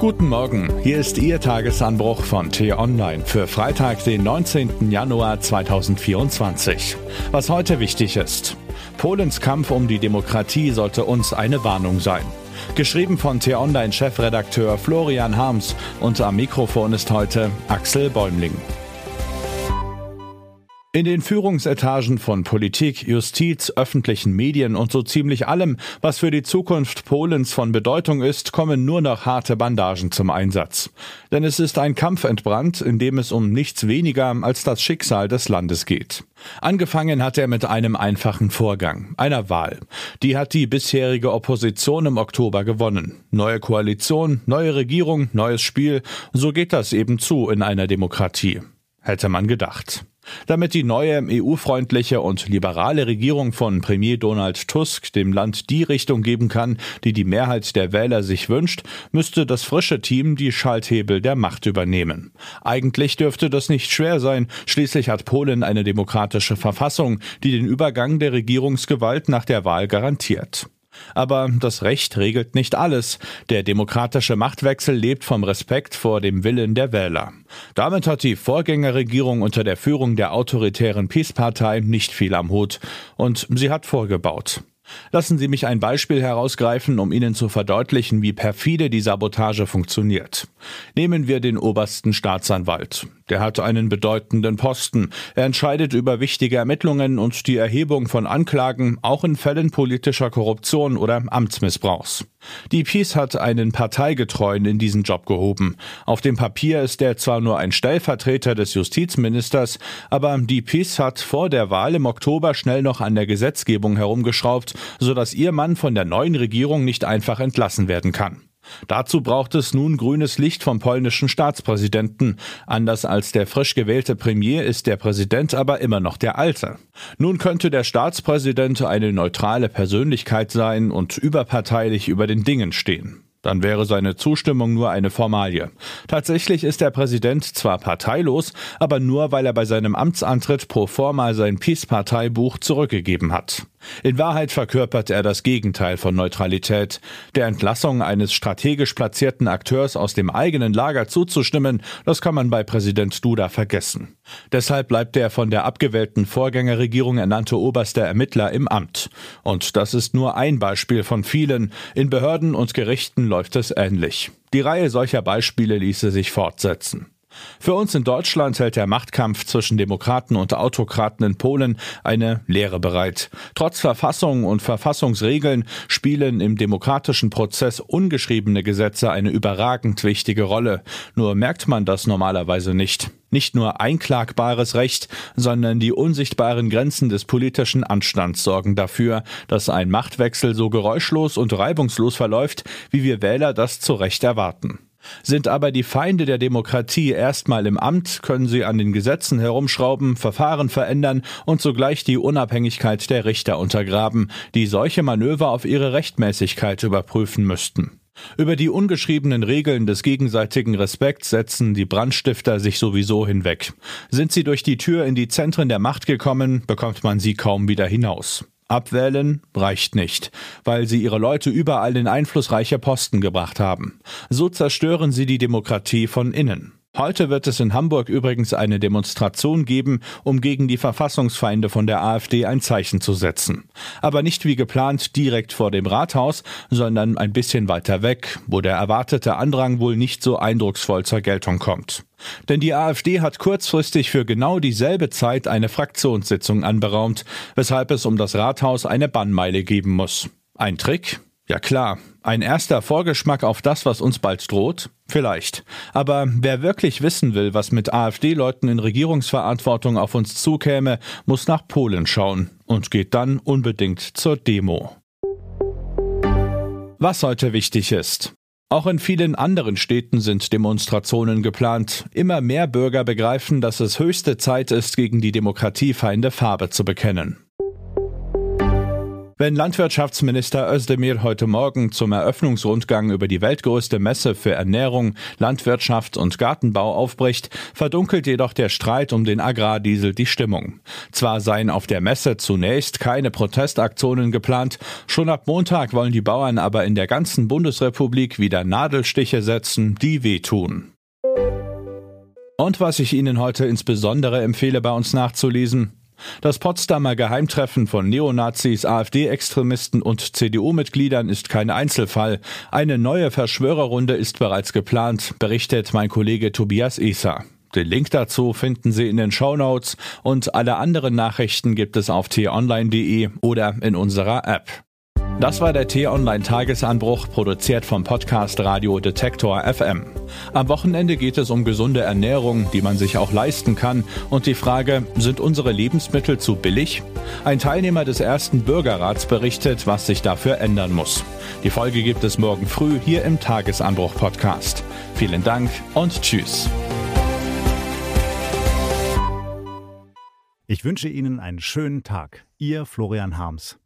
Guten Morgen, hier ist Ihr Tagesanbruch von T-Online für Freitag, den 19. Januar 2024. Was heute wichtig ist. Polens Kampf um die Demokratie sollte uns eine Warnung sein. Geschrieben von T-Online-Chefredakteur Florian Harms und am Mikrofon ist heute Axel Bäumling. In den Führungsetagen von Politik, Justiz, öffentlichen Medien und so ziemlich allem, was für die Zukunft Polens von Bedeutung ist, kommen nur noch harte Bandagen zum Einsatz. Denn es ist ein Kampf entbrannt, in dem es um nichts weniger als das Schicksal des Landes geht. Angefangen hat er mit einem einfachen Vorgang, einer Wahl. Die hat die bisherige Opposition im Oktober gewonnen. Neue Koalition, neue Regierung, neues Spiel, so geht das eben zu in einer Demokratie. Hätte man gedacht. Damit die neue EU-freundliche und liberale Regierung von Premier Donald Tusk dem Land die Richtung geben kann, die die Mehrheit der Wähler sich wünscht, müsste das frische Team die Schalthebel der Macht übernehmen. Eigentlich dürfte das nicht schwer sein, schließlich hat Polen eine demokratische Verfassung, die den Übergang der Regierungsgewalt nach der Wahl garantiert. Aber das Recht regelt nicht alles. Der demokratische Machtwechsel lebt vom Respekt vor dem Willen der Wähler. Damit hat die Vorgängerregierung unter der Führung der autoritären Peace-Partei nicht viel am Hut. Und sie hat vorgebaut. Lassen Sie mich ein Beispiel herausgreifen, um Ihnen zu verdeutlichen, wie perfide die Sabotage funktioniert. Nehmen wir den obersten Staatsanwalt. Der hat einen bedeutenden Posten. Er entscheidet über wichtige Ermittlungen und die Erhebung von Anklagen, auch in Fällen politischer Korruption oder Amtsmissbrauchs. Die Peace hat einen Parteigetreuen in diesen Job gehoben. Auf dem Papier ist er zwar nur ein Stellvertreter des Justizministers, aber die Peace hat vor der Wahl im Oktober schnell noch an der Gesetzgebung herumgeschraubt, sodass ihr Mann von der neuen Regierung nicht einfach entlassen werden kann. Dazu braucht es nun grünes Licht vom polnischen Staatspräsidenten. Anders als der frisch gewählte Premier ist der Präsident aber immer noch der alte. Nun könnte der Staatspräsident eine neutrale Persönlichkeit sein und überparteilich über den Dingen stehen. Dann wäre seine Zustimmung nur eine Formalie. Tatsächlich ist der Präsident zwar parteilos, aber nur weil er bei seinem Amtsantritt pro forma sein Peace-Parteibuch zurückgegeben hat. In Wahrheit verkörpert er das Gegenteil von Neutralität. Der Entlassung eines strategisch platzierten Akteurs aus dem eigenen Lager zuzustimmen, das kann man bei Präsident Duda vergessen. Deshalb bleibt der von der abgewählten Vorgängerregierung ernannte oberste Ermittler im Amt. Und das ist nur ein Beispiel von vielen. In Behörden und Gerichten läuft es ähnlich. Die Reihe solcher Beispiele ließe sich fortsetzen. Für uns in Deutschland hält der Machtkampf zwischen Demokraten und Autokraten in Polen eine Lehre bereit. Trotz Verfassung und Verfassungsregeln spielen im demokratischen Prozess ungeschriebene Gesetze eine überragend wichtige Rolle. Nur merkt man das normalerweise nicht. Nicht nur einklagbares Recht, sondern die unsichtbaren Grenzen des politischen Anstands sorgen dafür, dass ein Machtwechsel so geräuschlos und reibungslos verläuft, wie wir Wähler das zu Recht erwarten. Sind aber die Feinde der Demokratie erstmal im Amt, können sie an den Gesetzen herumschrauben, Verfahren verändern und sogleich die Unabhängigkeit der Richter untergraben, die solche Manöver auf ihre Rechtmäßigkeit überprüfen müssten. Über die ungeschriebenen Regeln des gegenseitigen Respekts setzen die Brandstifter sich sowieso hinweg. Sind sie durch die Tür in die Zentren der Macht gekommen, bekommt man sie kaum wieder hinaus. Abwählen reicht nicht, weil sie ihre Leute überall in einflussreiche Posten gebracht haben. So zerstören sie die Demokratie von innen. Heute wird es in Hamburg übrigens eine Demonstration geben, um gegen die Verfassungsfeinde von der AfD ein Zeichen zu setzen. Aber nicht wie geplant direkt vor dem Rathaus, sondern ein bisschen weiter weg, wo der erwartete Andrang wohl nicht so eindrucksvoll zur Geltung kommt. Denn die AfD hat kurzfristig für genau dieselbe Zeit eine Fraktionssitzung anberaumt, weshalb es um das Rathaus eine Bannmeile geben muss. Ein Trick? Ja klar, ein erster Vorgeschmack auf das, was uns bald droht? Vielleicht. Aber wer wirklich wissen will, was mit AfD-Leuten in Regierungsverantwortung auf uns zukäme, muss nach Polen schauen und geht dann unbedingt zur Demo. Was heute wichtig ist. Auch in vielen anderen Städten sind Demonstrationen geplant. Immer mehr Bürger begreifen, dass es höchste Zeit ist, gegen die Demokratiefeinde Farbe zu bekennen. Wenn Landwirtschaftsminister Özdemir heute Morgen zum Eröffnungsrundgang über die weltgrößte Messe für Ernährung, Landwirtschaft und Gartenbau aufbricht, verdunkelt jedoch der Streit um den Agrardiesel die Stimmung. Zwar seien auf der Messe zunächst keine Protestaktionen geplant, schon ab Montag wollen die Bauern aber in der ganzen Bundesrepublik wieder Nadelstiche setzen, die wehtun. Und was ich Ihnen heute insbesondere empfehle, bei uns nachzulesen, das Potsdamer Geheimtreffen von Neonazis, AfD-Extremisten und CDU-Mitgliedern ist kein Einzelfall. Eine neue Verschwörerrunde ist bereits geplant, berichtet mein Kollege Tobias Eser. Den Link dazu finden Sie in den Shownotes und alle anderen Nachrichten gibt es auf t-online.de oder in unserer App. Das war der T-Online-Tagesanbruch, produziert vom Podcast Radio Detektor FM. Am Wochenende geht es um gesunde Ernährung, die man sich auch leisten kann, und die Frage, sind unsere Lebensmittel zu billig? Ein Teilnehmer des ersten Bürgerrats berichtet, was sich dafür ändern muss. Die Folge gibt es morgen früh hier im Tagesanbruch-Podcast. Vielen Dank und Tschüss. Ich wünsche Ihnen einen schönen Tag. Ihr Florian Harms.